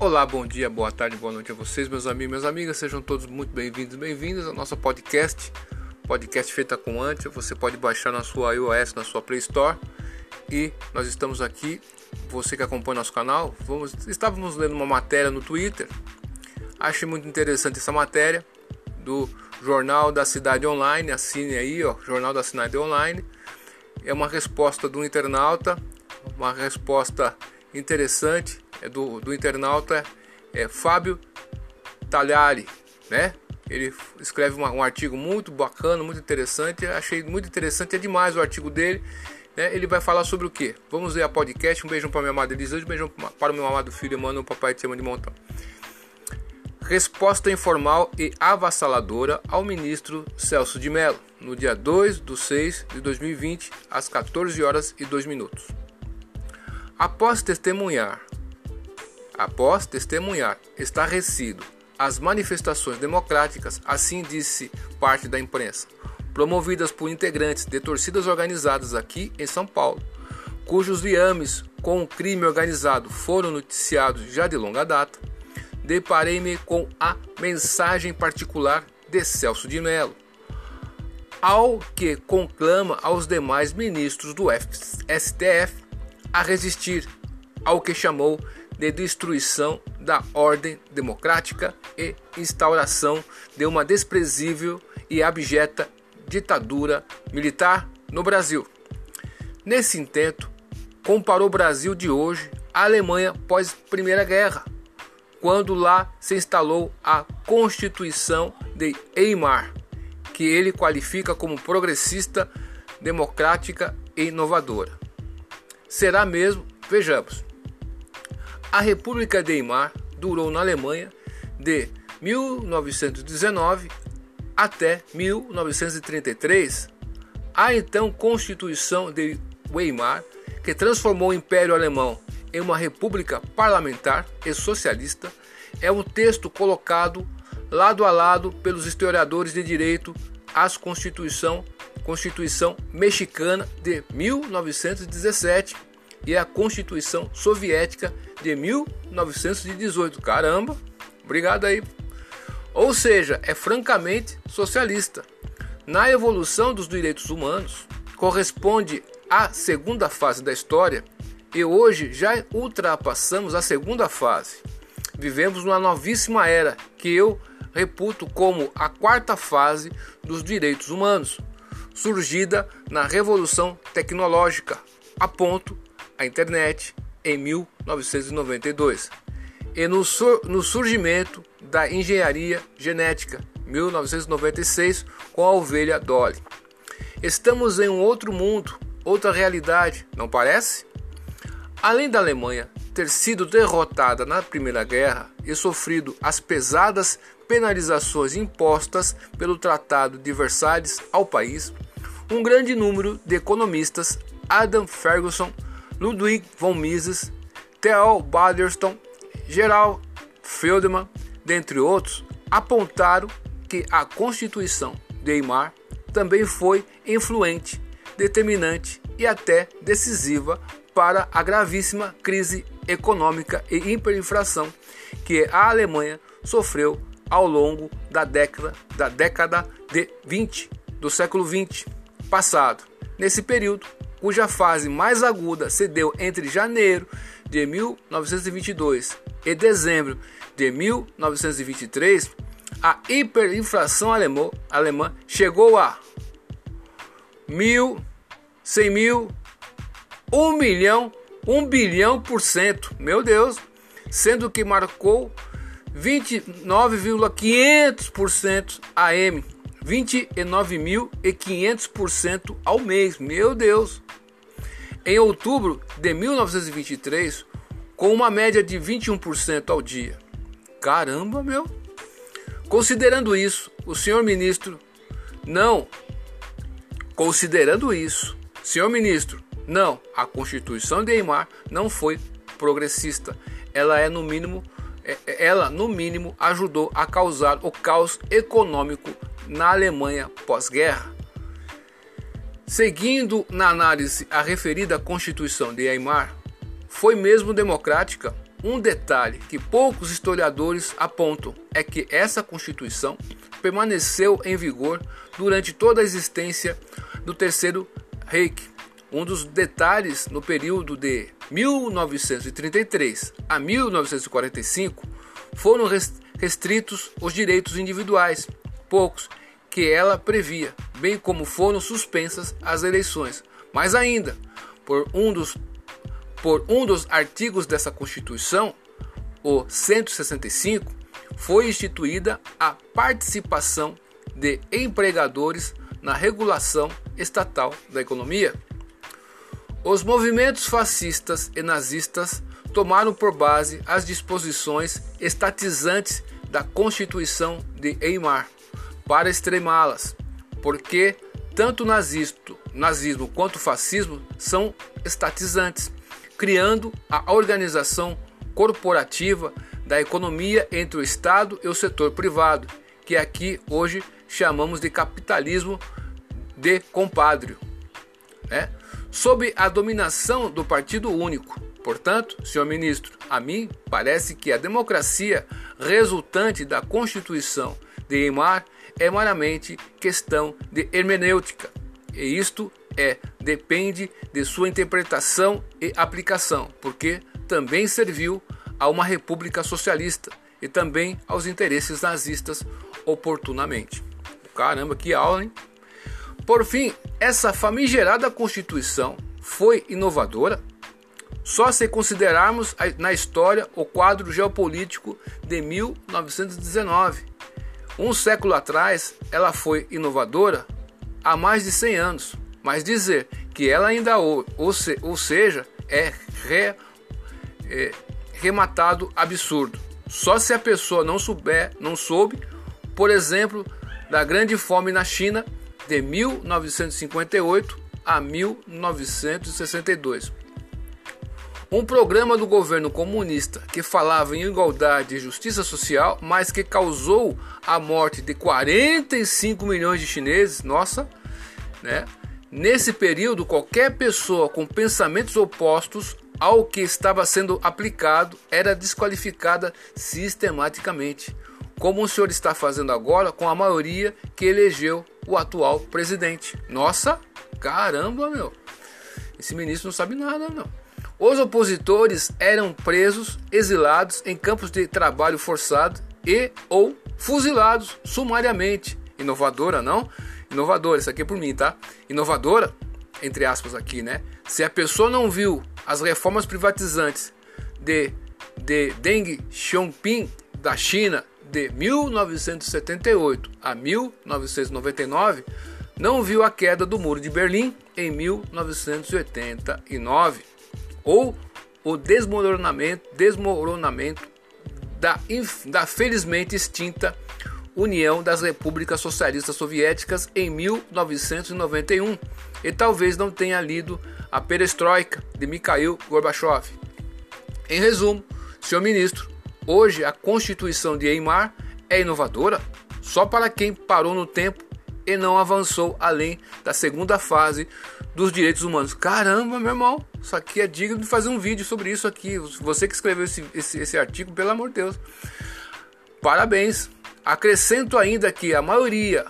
Olá, bom dia, boa tarde, boa noite a vocês, meus amigos minhas amigas. Sejam todos muito bem-vindos bem-vindas ao nosso podcast, podcast feita com Antia. Você pode baixar na sua iOS, na sua Play Store. E nós estamos aqui, você que acompanha nosso canal, vamos, estávamos lendo uma matéria no Twitter. Achei muito interessante essa matéria do Jornal da Cidade Online. Assine aí, ó, Jornal da Cidade Online. É uma resposta do internauta, uma resposta interessante do, do internauta é Fábio Talhari, né? Ele escreve uma, um artigo muito bacana, muito interessante. Achei muito interessante, é demais o artigo dele. Né? Ele vai falar sobre o que? Vamos ver a podcast. Um beijão para minha amada Elisângela, um beijão para o meu amado filho Emmanuel, o papai te chama de montão. Resposta informal e avassaladora ao ministro Celso de Mello, no dia 2 de 6 de 2020, às 14 horas e 2 minutos. Após testemunhar após testemunhar estarrecido as manifestações democráticas, assim disse parte da imprensa, promovidas por integrantes de torcidas organizadas aqui em São Paulo, cujos liames com o crime organizado foram noticiados já de longa data, deparei-me com a mensagem particular de Celso de Mello, ao que conclama aos demais ministros do STF a resistir ao que chamou de destruição da ordem democrática e instauração de uma desprezível e abjeta ditadura militar no Brasil. Nesse intento, comparou o Brasil de hoje à Alemanha pós Primeira Guerra, quando lá se instalou a Constituição de Weimar, que ele qualifica como progressista, democrática e inovadora. Será mesmo? Vejamos. A República de Weimar durou na Alemanha de 1919 até 1933. A então Constituição de Weimar, que transformou o Império Alemão em uma república parlamentar e socialista, é um texto colocado lado a lado pelos historiadores de direito às Constituição, Constituição Mexicana de 1917 e a Constituição Soviética de 1918. Caramba, obrigado aí. Ou seja, é francamente socialista. Na evolução dos direitos humanos, corresponde à segunda fase da história e hoje já ultrapassamos a segunda fase. Vivemos uma novíssima era que eu reputo como a quarta fase dos direitos humanos, surgida na revolução tecnológica, a ponto a internet em 1992 e no, sur no surgimento da engenharia genética 1996 com a ovelha Dolly. Estamos em um outro mundo, outra realidade, não parece? Além da Alemanha ter sido derrotada na Primeira Guerra e sofrido as pesadas penalizações impostas pelo Tratado de Versalhes ao país, um grande número de economistas, Adam Ferguson, Ludwig von Mises, Theo Baderston, Gerald Feldman, dentre outros, apontaram que a Constituição de Weimar também foi influente, determinante e até decisiva para a gravíssima crise econômica e hiperinflação que a Alemanha sofreu ao longo da década, da década de 20 do século 20 passado. Nesse período, cuja fase mais aguda se deu entre janeiro de 1922 e dezembro de 1923, a hiperinflação alemã, alemã chegou a mil, cem mil, um milhão, um bilhão por cento, meu Deus, sendo que marcou 29,500% AM 29.500% ao mês. Meu Deus! Em outubro de 1923, com uma média de 21% ao dia. Caramba, meu! Considerando isso, o senhor ministro não considerando isso, senhor ministro, não, a Constituição de Weimar não foi progressista. Ela é no mínimo é, ela no mínimo ajudou a causar o caos econômico na Alemanha pós-guerra. Seguindo na análise a referida Constituição de Weimar, foi mesmo democrática, um detalhe que poucos historiadores apontam é que essa Constituição permaneceu em vigor durante toda a existência do Terceiro Reich. Um dos detalhes no período de 1933 a 1945 foram restritos os direitos individuais, poucos que ela previa, bem como foram suspensas as eleições. Mas ainda, por um dos, por um dos artigos dessa Constituição, o 165, foi instituída a participação de empregadores na regulação estatal da economia. Os movimentos fascistas e nazistas tomaram por base as disposições estatizantes da Constituição de Weimar para extremá-las, porque tanto nazismo, nazismo quanto fascismo são estatizantes, criando a organização corporativa da economia entre o Estado e o setor privado, que aqui hoje chamamos de capitalismo de compadrio, né? sob a dominação do Partido Único. Portanto, senhor ministro, a mim parece que a democracia resultante da Constituição de Weimar é meramente questão de hermenêutica, e isto é depende de sua interpretação e aplicação, porque também serviu a uma república socialista e também aos interesses nazistas oportunamente. Caramba, que aula, hein? Por fim, essa famigerada Constituição foi inovadora? Só se considerarmos na história o quadro geopolítico de 1919. Um século atrás, ela foi inovadora há mais de 100 anos, mas dizer que ela ainda ou, ou seja é, re, é rematado absurdo. Só se a pessoa não souber, não soube, por exemplo, da grande fome na China de 1958 a 1962. Um programa do governo comunista que falava em igualdade e justiça social, mas que causou a morte de 45 milhões de chineses, nossa, né? Nesse período, qualquer pessoa com pensamentos opostos ao que estava sendo aplicado era desqualificada sistematicamente, como o senhor está fazendo agora com a maioria que elegeu o atual presidente. Nossa, caramba, meu. Esse ministro não sabe nada, não. Os opositores eram presos, exilados em campos de trabalho forçado e ou fuzilados sumariamente. Inovadora, não? Inovadora, isso aqui é por mim, tá? Inovadora, entre aspas aqui, né? Se a pessoa não viu as reformas privatizantes de, de Deng Xiaoping da China de 1978 a 1999, não viu a queda do Muro de Berlim em 1989 ou o desmoronamento, desmoronamento da, da felizmente extinta União das Repúblicas Socialistas Soviéticas em 1991 e talvez não tenha lido a Perestroika de Mikhail Gorbachev. Em resumo, senhor ministro, hoje a Constituição de Weimar é inovadora só para quem parou no tempo e não avançou além da segunda fase dos direitos humanos. Caramba, meu irmão, isso aqui é digno de fazer um vídeo sobre isso aqui. Você que escreveu esse, esse, esse artigo, pelo amor de Deus. Parabéns. Acrescento ainda que a maioria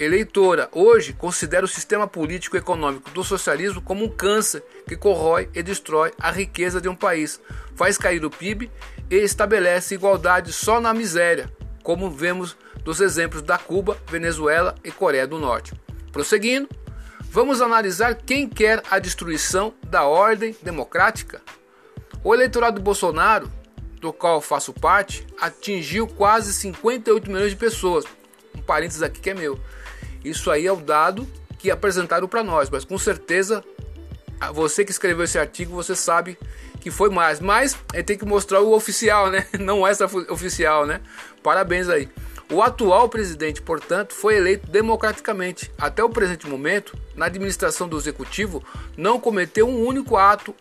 eleitora hoje considera o sistema político e econômico do socialismo como um câncer que corrói e destrói a riqueza de um país, faz cair o PIB e estabelece igualdade só na miséria, como vemos dos exemplos da Cuba, Venezuela e Coreia do Norte. Prosseguindo, vamos analisar quem quer a destruição da ordem democrática. O eleitorado Bolsonaro do qual faço parte, atingiu quase 58 milhões de pessoas. Um parênteses aqui que é meu. Isso aí é o dado que apresentaram para nós, mas com certeza você que escreveu esse artigo, você sabe que foi mais. Mas gente tem que mostrar o oficial, né? Não essa oficial, né? Parabéns aí. O atual presidente, portanto, foi eleito democraticamente. Até o presente momento, na administração do executivo, não cometeu um único ato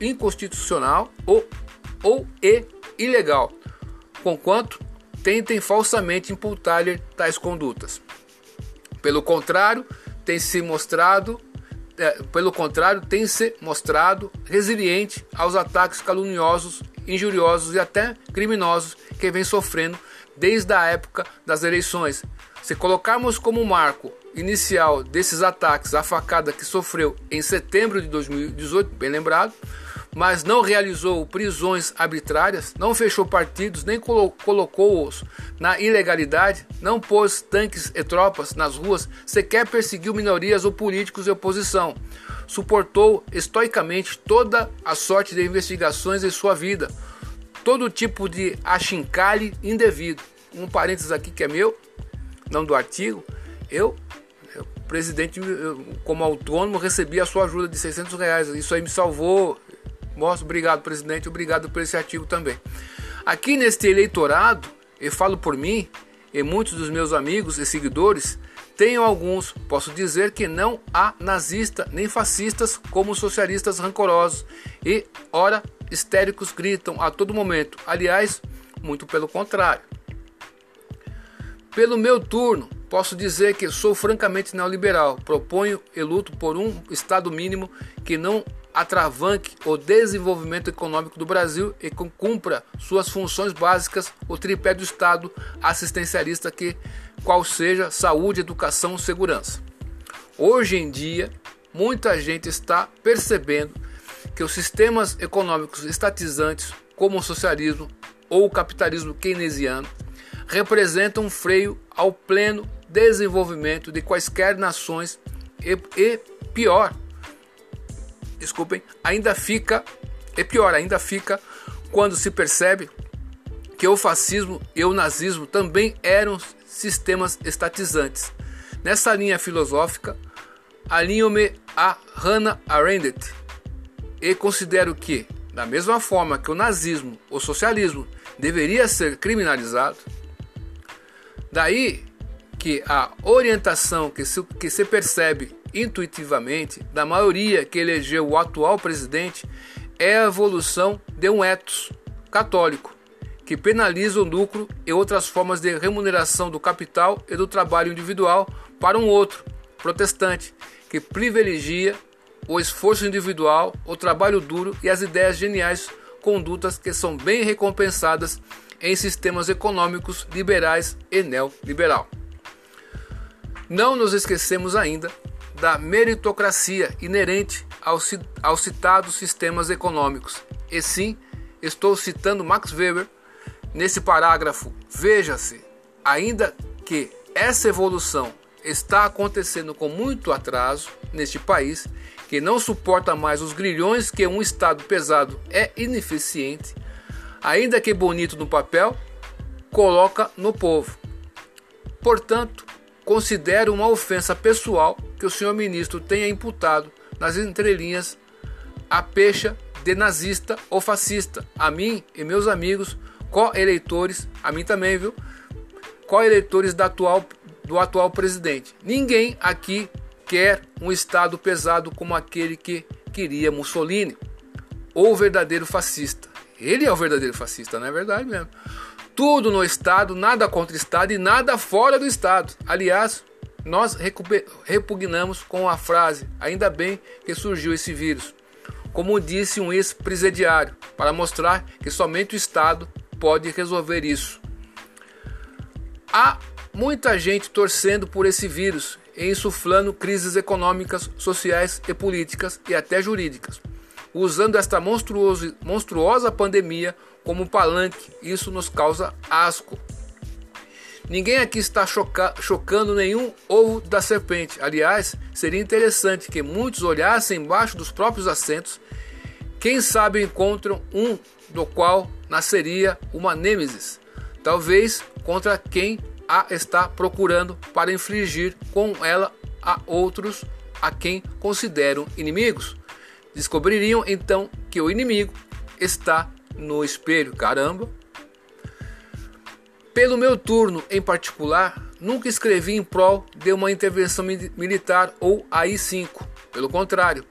inconstitucional ou ou e ilegal, conquanto tentem falsamente imputar-lhe tais condutas. Pelo contrário, tem se mostrado é, pelo contrário, tem se mostrado resiliente aos ataques caluniosos, injuriosos e até criminosos que vem sofrendo desde a época das eleições. Se colocarmos como marco inicial desses ataques a facada que sofreu em setembro de 2018, bem lembrado, mas não realizou prisões arbitrárias, não fechou partidos, nem colocou-os na ilegalidade, não pôs tanques e tropas nas ruas, sequer perseguiu minorias ou políticos de oposição. Suportou estoicamente toda a sorte de investigações em sua vida, todo tipo de achincalhe indevido. Um parênteses aqui que é meu, não do artigo, eu, eu presidente, eu, como autônomo, recebi a sua ajuda de 600 reais. Isso aí me salvou. Mostro, obrigado, presidente, obrigado por esse artigo também. Aqui neste eleitorado, eu falo por mim e muitos dos meus amigos e seguidores, tenho alguns, posso dizer que não há nazista nem fascistas como socialistas rancorosos e, ora, histéricos gritam a todo momento. Aliás, muito pelo contrário. Pelo meu turno, posso dizer que sou francamente neoliberal. Proponho e luto por um Estado mínimo que não atravanque o desenvolvimento econômico do Brasil e cumpra suas funções básicas, o tripé do Estado assistencialista que qual seja saúde, educação, segurança. Hoje em dia, muita gente está percebendo que os sistemas econômicos estatizantes, como o socialismo ou o capitalismo keynesiano, representam um freio ao pleno desenvolvimento de quaisquer nações e, e pior, desculpem, ainda fica, e pior, ainda fica quando se percebe que o fascismo e o nazismo também eram sistemas estatizantes. Nessa linha filosófica, alinho-me a Hannah Arendt e considero que, da mesma forma que o nazismo ou socialismo deveria ser criminalizado, Daí que a orientação que se, que se percebe intuitivamente da maioria que elegeu o atual presidente é a evolução de um ethos católico que penaliza o lucro e outras formas de remuneração do capital e do trabalho individual para um outro, protestante, que privilegia o esforço individual, o trabalho duro e as ideias geniais, condutas que são bem recompensadas em sistemas econômicos liberais e neoliberal. Não nos esquecemos ainda da meritocracia inerente aos, citados sistemas econômicos. E sim, estou citando Max Weber nesse parágrafo. Veja-se, ainda que essa evolução está acontecendo com muito atraso neste país, que não suporta mais os grilhões que um Estado pesado é ineficiente, ainda que bonito no papel, coloca no povo. Portanto, considero uma ofensa pessoal que o senhor ministro tenha imputado nas entrelinhas a pecha de nazista ou fascista, a mim e meus amigos co-eleitores, a mim também, viu? Co-eleitores do atual, do atual presidente. Ninguém aqui quer um Estado pesado como aquele que queria Mussolini ou verdadeiro fascista. Ele é o verdadeiro fascista, não é verdade mesmo? Tudo no Estado, nada contra o Estado e nada fora do Estado. Aliás, nós repugnamos com a frase: ainda bem que surgiu esse vírus. Como disse um ex-presidiário, para mostrar que somente o Estado pode resolver isso. Há muita gente torcendo por esse vírus e insuflando crises econômicas, sociais e políticas e até jurídicas usando esta monstruosa pandemia como palanque. Isso nos causa asco. Ninguém aqui está choca chocando nenhum ovo da serpente. Aliás, seria interessante que muitos olhassem embaixo dos próprios assentos. Quem sabe encontram um do qual nasceria uma nêmesis, talvez contra quem a está procurando para infligir com ela a outros a quem consideram inimigos. Descobririam então que o inimigo está no espelho. Caramba! Pelo meu turno em particular, nunca escrevi em prol de uma intervenção militar ou AI-5. Pelo contrário,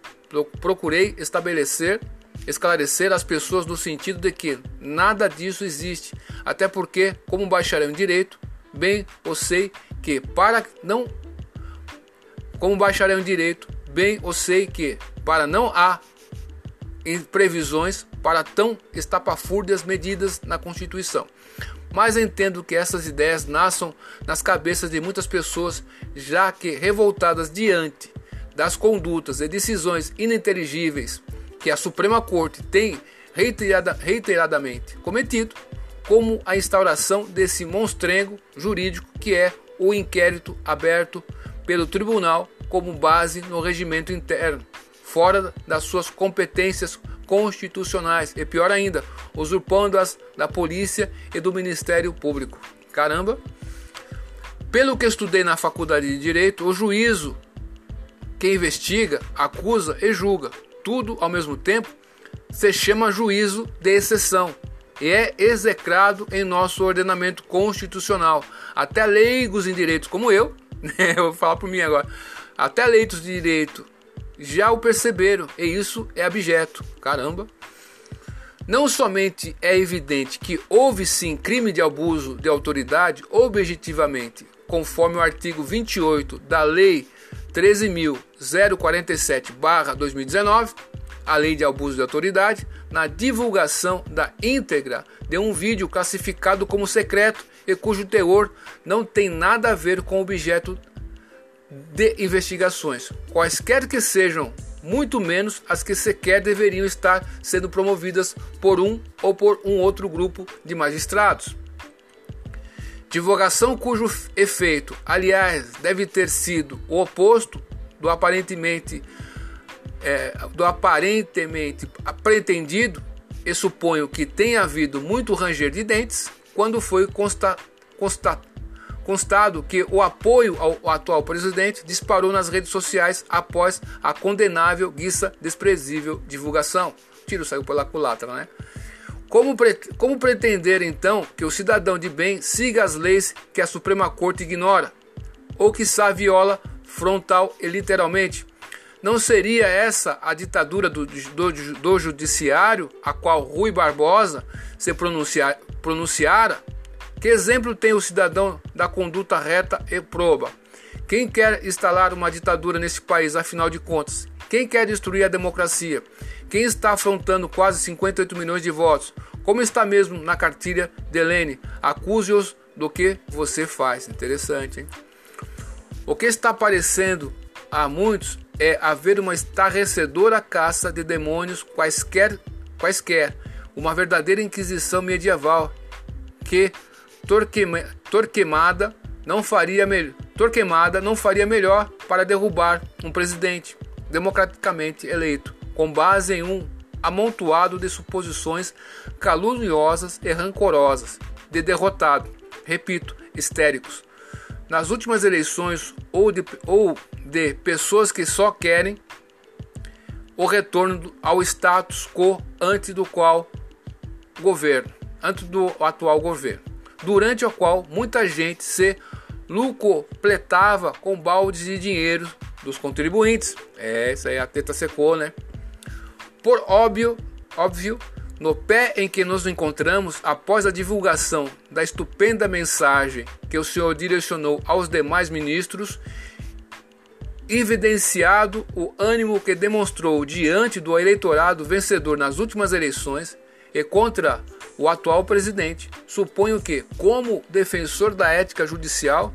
procurei estabelecer, esclarecer as pessoas no sentido de que nada disso existe, até porque, como bacharel em direito, bem eu sei que para não como bacharel em direito, bem eu sei que, para não há previsões para tão estapafúrdias medidas na Constituição. Mas entendo que essas ideias nasçam nas cabeças de muitas pessoas, já que revoltadas diante das condutas e decisões ininteligíveis que a Suprema Corte tem reiterada, reiteradamente cometido, como a instauração desse monstrengo jurídico que é o inquérito aberto pelo tribunal como base no regimento interno, fora das suas competências constitucionais e pior ainda, usurpando-as da polícia e do Ministério Público. Caramba! Pelo que estudei na faculdade de Direito, o juízo que investiga, acusa e julga, tudo ao mesmo tempo, se chama juízo de exceção e é execrado em nosso ordenamento constitucional. Até leigos em direitos como eu, né, eu vou falar por mim agora, até leitos de direito já o perceberam e isso é abjeto. Caramba! Não somente é evidente que houve sim crime de abuso de autoridade objetivamente, conforme o artigo 28 da Lei 13.047-2019, a Lei de Abuso de Autoridade, na divulgação da íntegra de um vídeo classificado como secreto e cujo teor não tem nada a ver com o objeto de investigações, quaisquer que sejam, muito menos as que sequer deveriam estar sendo promovidas por um ou por um outro grupo de magistrados. Divulgação cujo efeito, aliás, deve ter sido o oposto do aparentemente é, do aparentemente pretendido, e suponho que tenha havido muito ranger de dentes quando foi consta, consta, constado que o apoio ao atual presidente disparou nas redes sociais após a condenável, guiça, desprezível divulgação. Tiro saiu pela culatra, né? Como, pre como pretender então que o cidadão de bem siga as leis que a Suprema Corte ignora? Ou que viola frontal e literalmente? Não seria essa a ditadura do, do, do judiciário a qual Rui Barbosa se pronunciar, pronunciara? Que exemplo tem o cidadão da conduta reta e proba? Quem quer instalar uma ditadura nesse país, afinal de contas? Quem quer destruir a democracia? Quem está afrontando quase 58 milhões de votos? Como está mesmo na cartilha de Helene? Acuse-os do que você faz. Interessante, hein? O que está aparecendo a muitos é haver uma estarrecedora caça de demônios quaisquer, quaisquer uma verdadeira inquisição medieval que Torquemada não faria melhor. Torquemada não faria melhor para derrubar um presidente democraticamente eleito, com base em um amontoado de suposições caluniosas e rancorosas de derrotado, repito, histéricos. Nas últimas eleições ou de, ou de pessoas que só querem o retorno ao status quo antes do qual governo, antes do atual governo durante o qual muita gente se lucopletava com baldes de dinheiro dos contribuintes. É, isso aí a teta secou, né? Por óbvio, óbvio, no pé em que nos encontramos após a divulgação da estupenda mensagem que o senhor direcionou aos demais ministros, evidenciado o ânimo que demonstrou diante do eleitorado vencedor nas últimas eleições e contra o atual presidente. Suponho que, como defensor da ética judicial,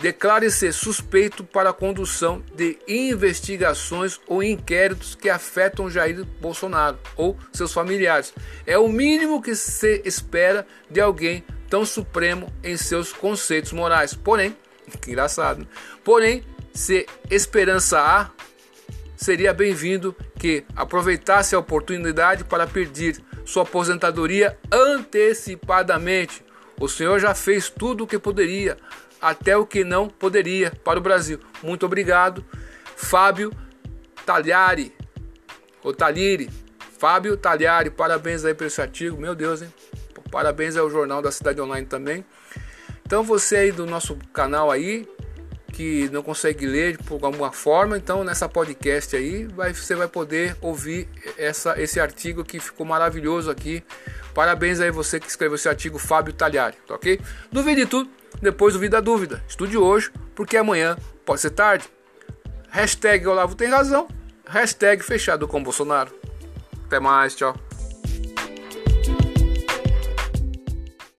declare-se suspeito para a condução de investigações ou inquéritos que afetam Jair Bolsonaro ou seus familiares. É o mínimo que se espera de alguém tão supremo em seus conceitos morais. Porém, que engraçado. Né? Porém, se esperança há, seria bem-vindo que aproveitasse a oportunidade para pedir sua aposentadoria antecipadamente. O senhor já fez tudo o que poderia, até o que não poderia para o Brasil. Muito obrigado, Fábio Talhari. O Talhiri. Fábio Talhari, parabéns aí por esse artigo. Meu Deus, hein? Parabéns ao Jornal da Cidade Online também. Então você aí do nosso canal aí, que não consegue ler por alguma forma, então nessa podcast aí vai, você vai poder ouvir essa, esse artigo que ficou maravilhoso aqui. Parabéns aí você que escreveu esse artigo, Fábio Talhari, tá ok? Duvide tudo, depois duvida a dúvida. Estude hoje, porque amanhã pode ser tarde. Hashtag Olavo tem razão. Hashtag fechado com Bolsonaro. Até mais, tchau.